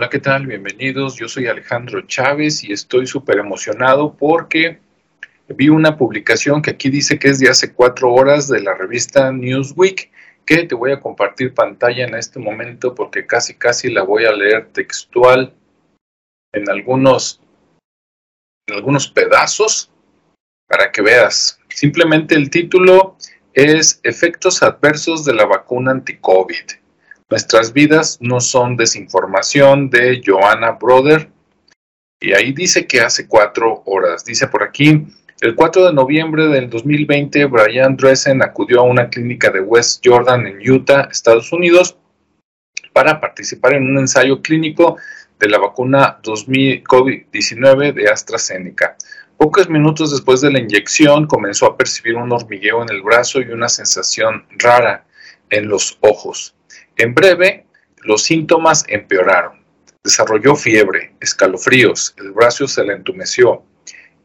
Hola, ¿qué tal? Bienvenidos. Yo soy Alejandro Chávez y estoy súper emocionado porque vi una publicación que aquí dice que es de hace cuatro horas de la revista Newsweek, que te voy a compartir pantalla en este momento porque casi casi la voy a leer textual en algunos, en algunos pedazos para que veas. Simplemente el título es Efectos adversos de la vacuna anti-COVID. Nuestras vidas no son desinformación de Joanna Brother. Y ahí dice que hace cuatro horas. Dice por aquí, el 4 de noviembre del 2020, Brian Dressen acudió a una clínica de West Jordan en Utah, Estados Unidos, para participar en un ensayo clínico de la vacuna 2000 COVID-19 de AstraZeneca. Pocos minutos después de la inyección comenzó a percibir un hormigueo en el brazo y una sensación rara en los ojos. En breve, los síntomas empeoraron. Desarrolló fiebre, escalofríos, el brazo se le entumeció.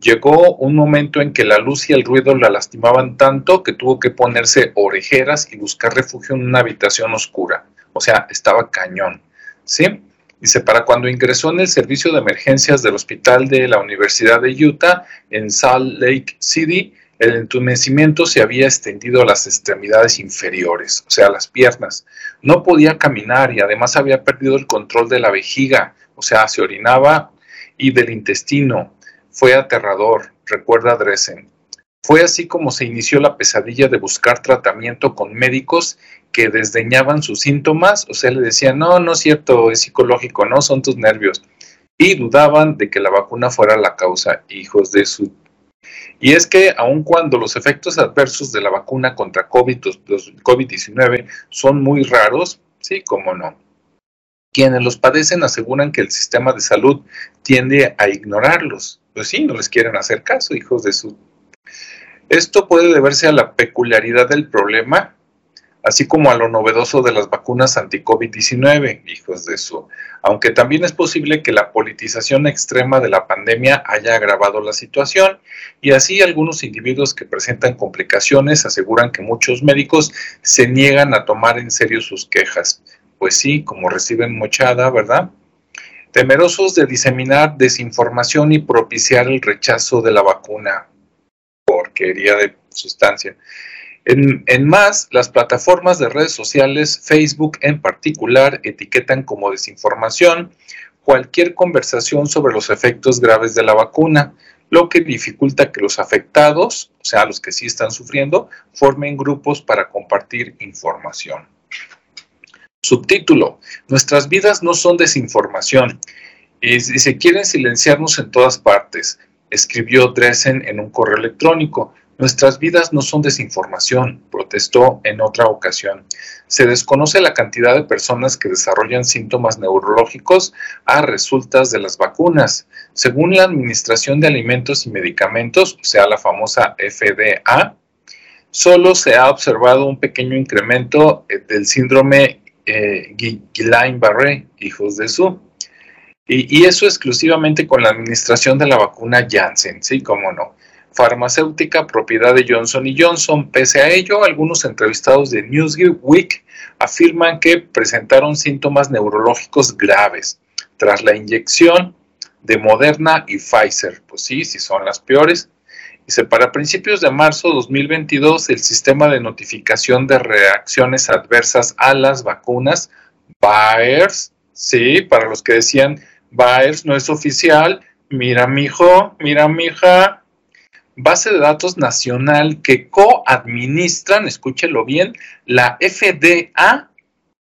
Llegó un momento en que la luz y el ruido la lastimaban tanto que tuvo que ponerse orejeras y buscar refugio en una habitación oscura. O sea, estaba cañón. ¿Sí? Dice, para cuando ingresó en el servicio de emergencias del hospital de la Universidad de Utah en Salt Lake City, el entumecimiento se había extendido a las extremidades inferiores, o sea, las piernas. No podía caminar y además había perdido el control de la vejiga, o sea, se orinaba y del intestino. Fue aterrador, recuerda Dresen. Fue así como se inició la pesadilla de buscar tratamiento con médicos que desdeñaban sus síntomas, o sea, le decían, no, no es cierto, es psicológico, no, son tus nervios. Y dudaban de que la vacuna fuera la causa, hijos de su... Y es que aun cuando los efectos adversos de la vacuna contra COVID-19 son muy raros, sí, cómo no. Quienes los padecen aseguran que el sistema de salud tiende a ignorarlos. Pues sí, no les quieren hacer caso, hijos de su esto puede deberse a la peculiaridad del problema, así como a lo novedoso de las vacunas anti-COVID-19, hijos de su. Aunque también es posible que la politización extrema de la pandemia haya agravado la situación, y así algunos individuos que presentan complicaciones aseguran que muchos médicos se niegan a tomar en serio sus quejas. Pues sí, como reciben mochada, ¿verdad? Temerosos de diseminar desinformación y propiciar el rechazo de la vacuna porquería de sustancia. En, más, las plataformas de redes sociales, Facebook en particular, etiquetan como desinformación cualquier conversación sobre los efectos graves de la vacuna, lo que dificulta que los afectados, o sea, los que sí están sufriendo, formen grupos para compartir información. Subtítulo, Nuestras vidas no son desinformación. Y se quieren silenciarnos en todas partes escribió Dresen en un correo electrónico. Nuestras vidas no son desinformación, protestó en otra ocasión. Se desconoce la cantidad de personas que desarrollan síntomas neurológicos a resultas de las vacunas. Según la Administración de Alimentos y Medicamentos, o sea, la famosa FDA, solo se ha observado un pequeño incremento eh, del síndrome eh, Guillain-Barré, hijos de su y, eso exclusivamente con la administración de la vacuna Janssen, sí, cómo no. Farmacéutica propiedad de Johnson Johnson. Pese a ello, algunos entrevistados de Newsweek afirman que presentaron síntomas neurológicos graves tras la inyección de Moderna y Pfizer. Pues sí, sí son las peores. Dice, para principios de marzo de 2022, el sistema de notificación de reacciones adversas a las vacunas, BAERS, sí, para los que decían Baers no es oficial. Mira, mijo, mira, mija. Base de datos nacional que coadministran, escúchelo bien, la FDA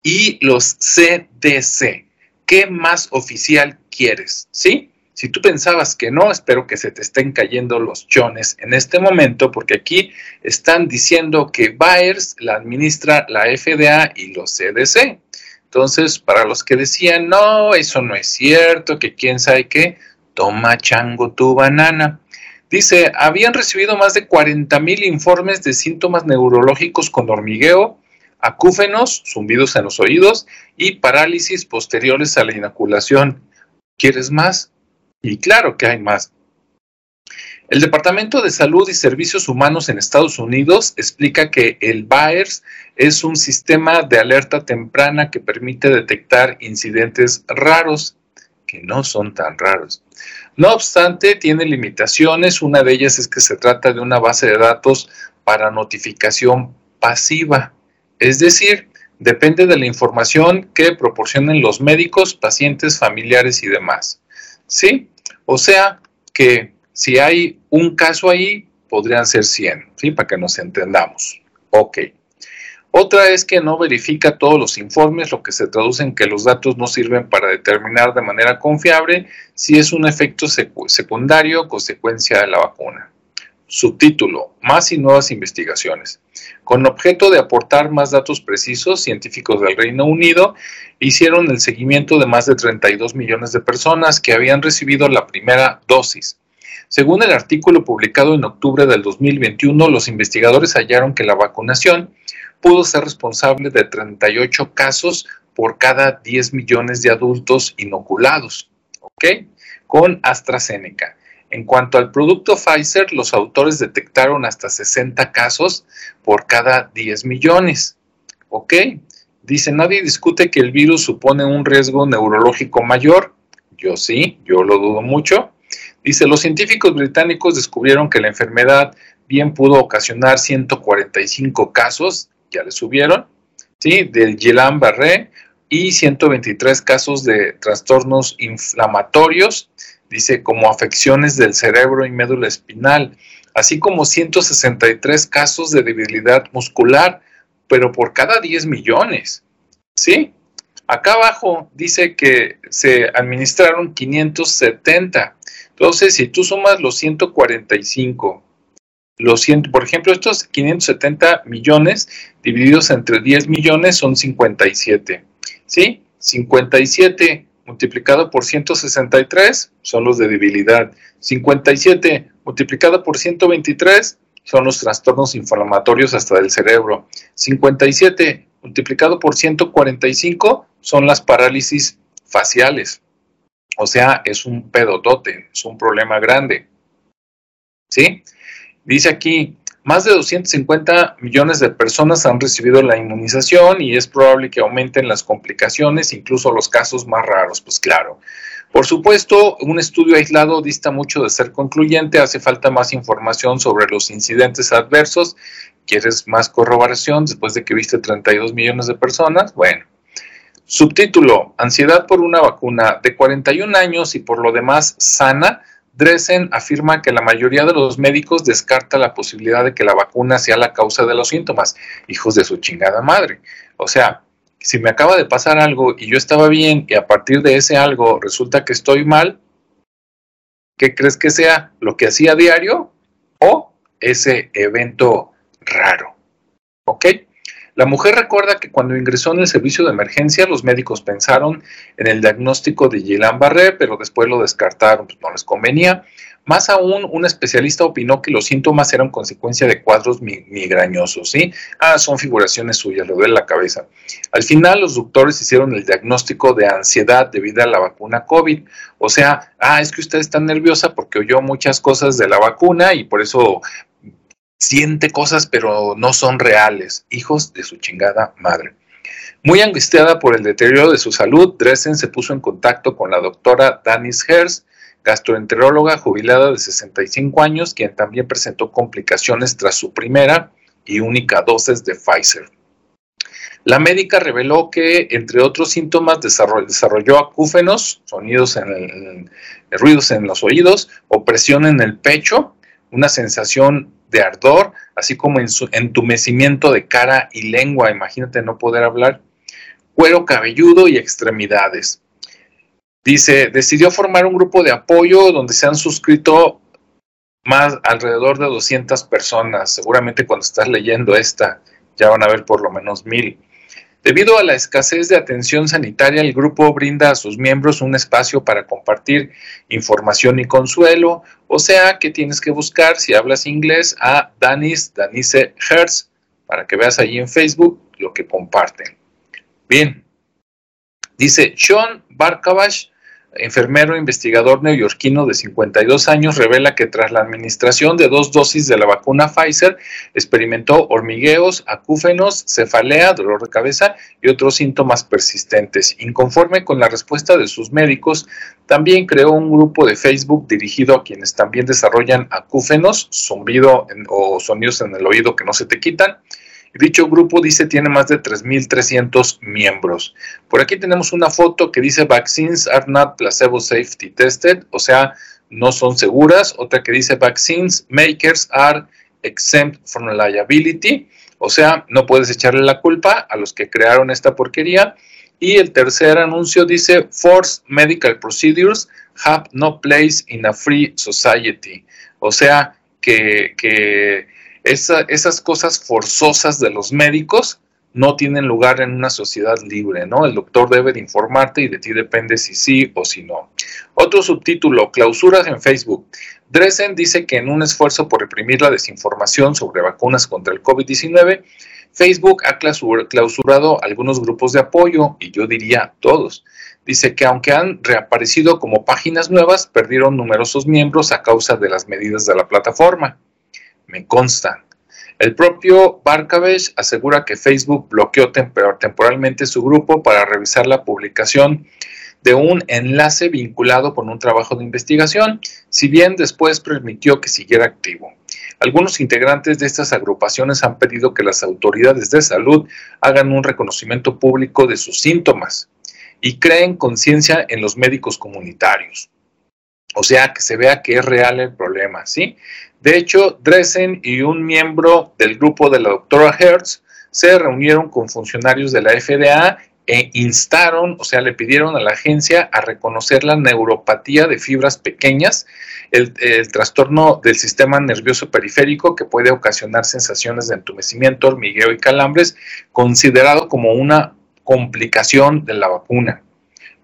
y los CDC. ¿Qué más oficial quieres? ¿Sí? Si tú pensabas que no, espero que se te estén cayendo los chones en este momento, porque aquí están diciendo que Baers la administra la FDA y los CDC. Entonces, para los que decían, no, eso no es cierto, que quién sabe qué, toma chango tu banana. Dice, habían recibido más de 40 mil informes de síntomas neurológicos con hormigueo, acúfenos, zumbidos en los oídos y parálisis posteriores a la inoculación. ¿Quieres más? Y claro que hay más. El Departamento de Salud y Servicios Humanos en Estados Unidos explica que el BAERS es un sistema de alerta temprana que permite detectar incidentes raros que no son tan raros. No obstante, tiene limitaciones. Una de ellas es que se trata de una base de datos para notificación pasiva. Es decir, depende de la información que proporcionen los médicos, pacientes, familiares y demás. ¿Sí? O sea que si hay un caso ahí, podrían ser 100, ¿sí? Para que nos entendamos. Ok. Otra es que no verifica todos los informes, lo que se traduce en que los datos no sirven para determinar de manera confiable si es un efecto secundario o consecuencia de la vacuna. Subtítulo, más y nuevas investigaciones. Con objeto de aportar más datos precisos, científicos del Reino Unido hicieron el seguimiento de más de 32 millones de personas que habían recibido la primera dosis. Según el artículo publicado en octubre del 2021, los investigadores hallaron que la vacunación pudo ser responsable de 38 casos por cada 10 millones de adultos inoculados, ¿ok? Con AstraZeneca. En cuanto al producto Pfizer, los autores detectaron hasta 60 casos por cada 10 millones, ¿ok? Dice, nadie discute que el virus supone un riesgo neurológico mayor. Yo sí, yo lo dudo mucho. Dice, los científicos británicos descubrieron que la enfermedad bien pudo ocasionar 145 casos ya le subieron, ¿sí? Del Guillain-Barré y 123 casos de trastornos inflamatorios, dice como afecciones del cerebro y médula espinal, así como 163 casos de debilidad muscular, pero por cada 10 millones, ¿sí? Acá abajo dice que se administraron 570. Entonces, si tú sumas los 145 los por ejemplo, estos 570 millones divididos entre 10 millones son 57. ¿Sí? 57 multiplicado por 163 son los de debilidad. 57 multiplicado por 123 son los trastornos inflamatorios hasta del cerebro. 57 multiplicado por 145 son las parálisis faciales. O sea, es un pedotote, es un problema grande. ¿Sí? Dice aquí, más de 250 millones de personas han recibido la inmunización y es probable que aumenten las complicaciones, incluso los casos más raros, pues claro. Por supuesto, un estudio aislado dista mucho de ser concluyente, hace falta más información sobre los incidentes adversos. ¿Quieres más corroboración después de que viste 32 millones de personas? Bueno. Subtítulo, ansiedad por una vacuna de 41 años y por lo demás sana Dresen afirma que la mayoría de los médicos descarta la posibilidad de que la vacuna sea la causa de los síntomas. Hijos de su chingada madre. O sea, si me acaba de pasar algo y yo estaba bien y a partir de ese algo resulta que estoy mal, ¿qué crees que sea? ¿Lo que hacía diario o ese evento raro? ¿Ok? La mujer recuerda que cuando ingresó en el servicio de emergencia, los médicos pensaron en el diagnóstico de Guillain-Barré, pero después lo descartaron, pues no les convenía. Más aún, un especialista opinó que los síntomas eran consecuencia de cuadros migrañosos, ¿sí? Ah, son figuraciones suyas, le duele la cabeza. Al final, los doctores hicieron el diagnóstico de ansiedad debido a la vacuna COVID. O sea, ah, es que usted está nerviosa porque oyó muchas cosas de la vacuna y por eso siente cosas pero no son reales, hijos de su chingada madre. Muy angustiada por el deterioro de su salud, Dresden se puso en contacto con la doctora Danis Herz, gastroenteróloga jubilada de 65 años, quien también presentó complicaciones tras su primera y única dosis de Pfizer. La médica reveló que, entre otros síntomas, desarrolló acúfenos, sonidos en ruidos en los oídos, opresión en el pecho, una sensación de ardor, así como en su entumecimiento de cara y lengua, imagínate no poder hablar, cuero cabelludo y extremidades. Dice, decidió formar un grupo de apoyo donde se han suscrito más alrededor de 200 personas. Seguramente cuando estás leyendo esta ya van a ver por lo menos mil. Debido a la escasez de atención sanitaria, el grupo brinda a sus miembros un espacio para compartir información y consuelo, o sea que tienes que buscar, si hablas inglés, a Danis, Danise Hertz, para que veas allí en Facebook lo que comparten. Bien, dice Sean Barkavash, enfermero investigador neoyorquino de 52 años, revela que tras la administración de dos dosis de la vacuna Pfizer, experimentó hormigueos, acúfenos, cefalea, dolor de cabeza y otros síntomas persistentes. Inconforme con la respuesta de sus médicos, también creó un grupo de Facebook dirigido a quienes también desarrollan acúfenos, zumbido o sonidos en el oído que no se te quitan, Dicho grupo dice tiene más de 3.300 miembros. Por aquí tenemos una foto que dice Vaccines are not placebo safety tested, o sea, no son seguras. Otra que dice Vaccines makers are exempt from liability, o sea, no puedes echarle la culpa a los que crearon esta porquería. Y el tercer anuncio dice Forced medical procedures have no place in a free society. O sea, que, que esas cosas forzosas de los médicos no tienen lugar en una sociedad libre, ¿no? El doctor debe de informarte y de ti depende si sí o si no. Otro subtítulo, clausuras en Facebook. Dresden dice que en un esfuerzo por reprimir la desinformación sobre vacunas contra el COVID-19, Facebook ha clausurado algunos grupos de apoyo, y yo diría todos. Dice que aunque han reaparecido como páginas nuevas, perdieron numerosos miembros a causa de las medidas de la plataforma me consta. El propio Barkavech asegura que Facebook bloqueó temporalmente su grupo para revisar la publicación de un enlace vinculado con un trabajo de investigación, si bien después permitió que siguiera activo. Algunos integrantes de estas agrupaciones han pedido que las autoridades de salud hagan un reconocimiento público de sus síntomas y creen conciencia en los médicos comunitarios. O sea, que se vea que es real el problema, ¿sí? De hecho, Dresden y un miembro del grupo de la doctora Hertz se reunieron con funcionarios de la FDA e instaron, o sea, le pidieron a la agencia a reconocer la neuropatía de fibras pequeñas, el, trastorno del sistema nervioso periférico que puede ocasionar sensaciones de entumecimiento, hormigueo y calambres, considerado como una complicación de la vacuna.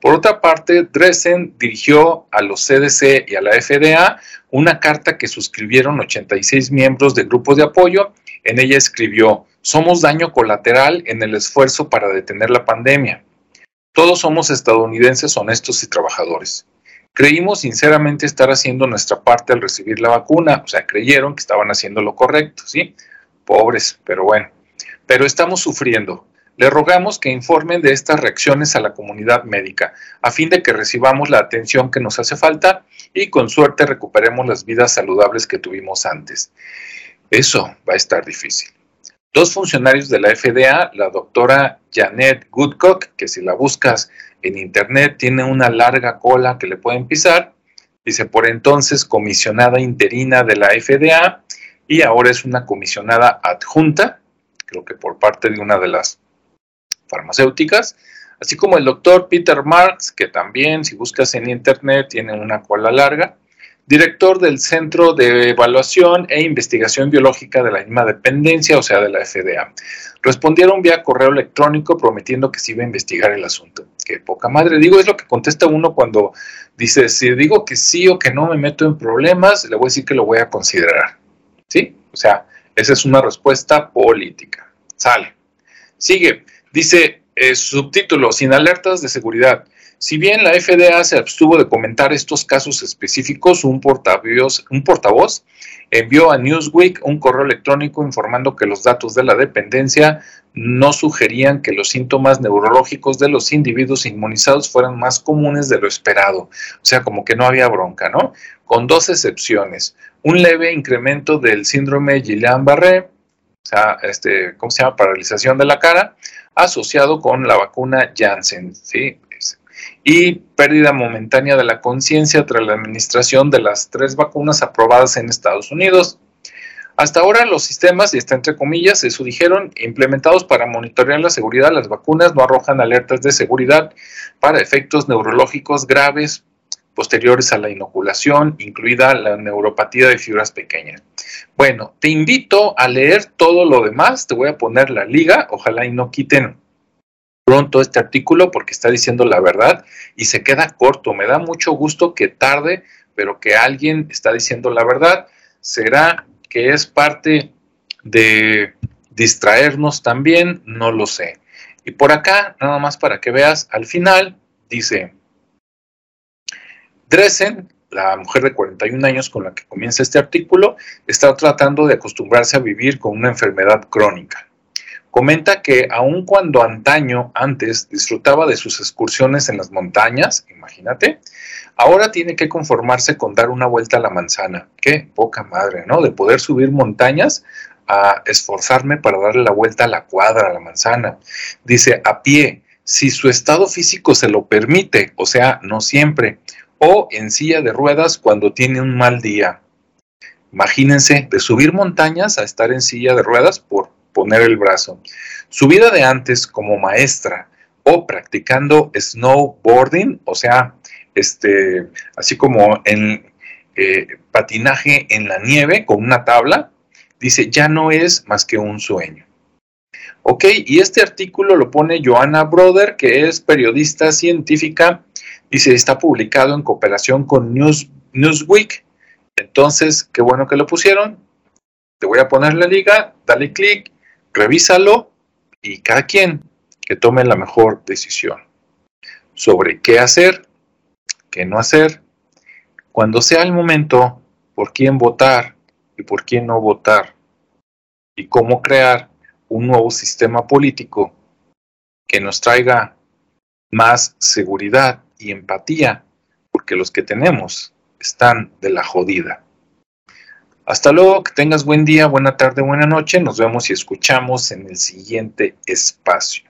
Por otra parte, Dresden dirigió a los CDC y a la FDA una carta que suscribieron 86 miembros de grupos de apoyo. En ella escribió, somos daño colateral en el esfuerzo para detener la pandemia. Todos somos estadounidenses honestos y trabajadores. Creímos sinceramente estar haciendo nuestra parte al recibir la vacuna, o sea, creyeron que estaban haciendo lo correcto, ¿sí? Pobres, pero bueno. Pero estamos sufriendo. Le rogamos que informen de estas reacciones a la comunidad médica, a fin de que recibamos la atención que nos hace falta y con suerte recuperemos las vidas saludables que tuvimos antes. Eso va a estar difícil. Dos funcionarios de la FDA, la doctora Janet Goodcock, que si la buscas en internet tiene una larga cola que le pueden pisar, dice por entonces comisionada interina de la FDA y ahora es una comisionada adjunta, creo que por parte de una de las farmacéuticas, así como el doctor Peter Marks, que también, si buscas en internet, tiene una cola larga, director del Centro de Evaluación e Investigación Biológica de la misma dependencia, o sea, de la FDA. Respondieron vía correo electrónico prometiendo que se iba a investigar el asunto. Qué poca madre. Digo, es lo que contesta uno cuando dice, si digo que sí o que no me meto en problemas, le voy a decir que lo voy a considerar. ¿Sí? O sea, esa es una respuesta política. Sale. Sigue. Dice, eh, subtítulo, sin alertas de seguridad. Si bien la FDA se abstuvo de comentar estos casos específicos, un portavoz, un portavoz envió a Newsweek un correo electrónico informando que los datos de la dependencia no sugerían que los síntomas neurológicos de los individuos inmunizados fueran más comunes de lo esperado. O sea, como que no había bronca, ¿no? Con dos excepciones. Un leve incremento del síndrome Guillain-Barré, sea, este, ¿cómo se llama? Paralización de la cara, asociado con la vacuna Janssen, ¿sí? Y pérdida momentánea de la conciencia tras la administración de las tres vacunas aprobadas en Estados Unidos. Hasta ahora los sistemas, y está entre comillas, eso dijeron, implementados para monitorear la seguridad las vacunas no arrojan alertas de seguridad para efectos neurológicos graves posteriores a la inoculación, incluida la neuropatía de fibras pequeñas. Bueno, te invito a leer todo lo demás, te voy a poner la liga, ojalá y no quiten pronto este artículo porque está diciendo la verdad y se queda corto. Me da mucho gusto que tarde, pero que alguien está diciendo la verdad. ¿Será que es parte de distraernos también? No lo sé. Y por acá, nada más para que veas, al final dice, Dresen, la mujer de 41 años con la que comienza este artículo, está tratando de acostumbrarse a vivir con una enfermedad crónica. Comenta que aun cuando antaño, antes, disfrutaba de sus excursiones en las montañas, imagínate, ahora tiene que conformarse con dar una vuelta a la manzana. Qué poca madre, ¿no? De poder subir montañas a esforzarme para darle la vuelta a la cuadra, a la manzana. Dice, a pie, si su estado físico se lo permite, o sea, no siempre, o en silla de ruedas cuando tiene un mal día. Imagínense, de subir montañas a estar en silla de ruedas por poner el brazo. Su vida de antes como maestra o practicando snowboarding, o sea, este, así como en eh, patinaje en la nieve con una tabla, dice, ya no es más que un sueño. Ok, y este artículo lo pone Joanna Broder, que es periodista científica, dice, está publicado en cooperación con News, Newsweek. Entonces, qué bueno que lo pusieron. Te voy a poner la liga, dale clic revísalo y cada quien que tome la mejor decisión sobre qué hacer, qué no hacer, cuando sea el momento, por quién votar y por quién no votar, y cómo crear un nuevo sistema político que nos traiga más seguridad y empatía, porque los que tenemos están de la jodida. Hasta luego, que tengas buen día, buena tarde, buena noche. Nos vemos y escuchamos en el siguiente espacio.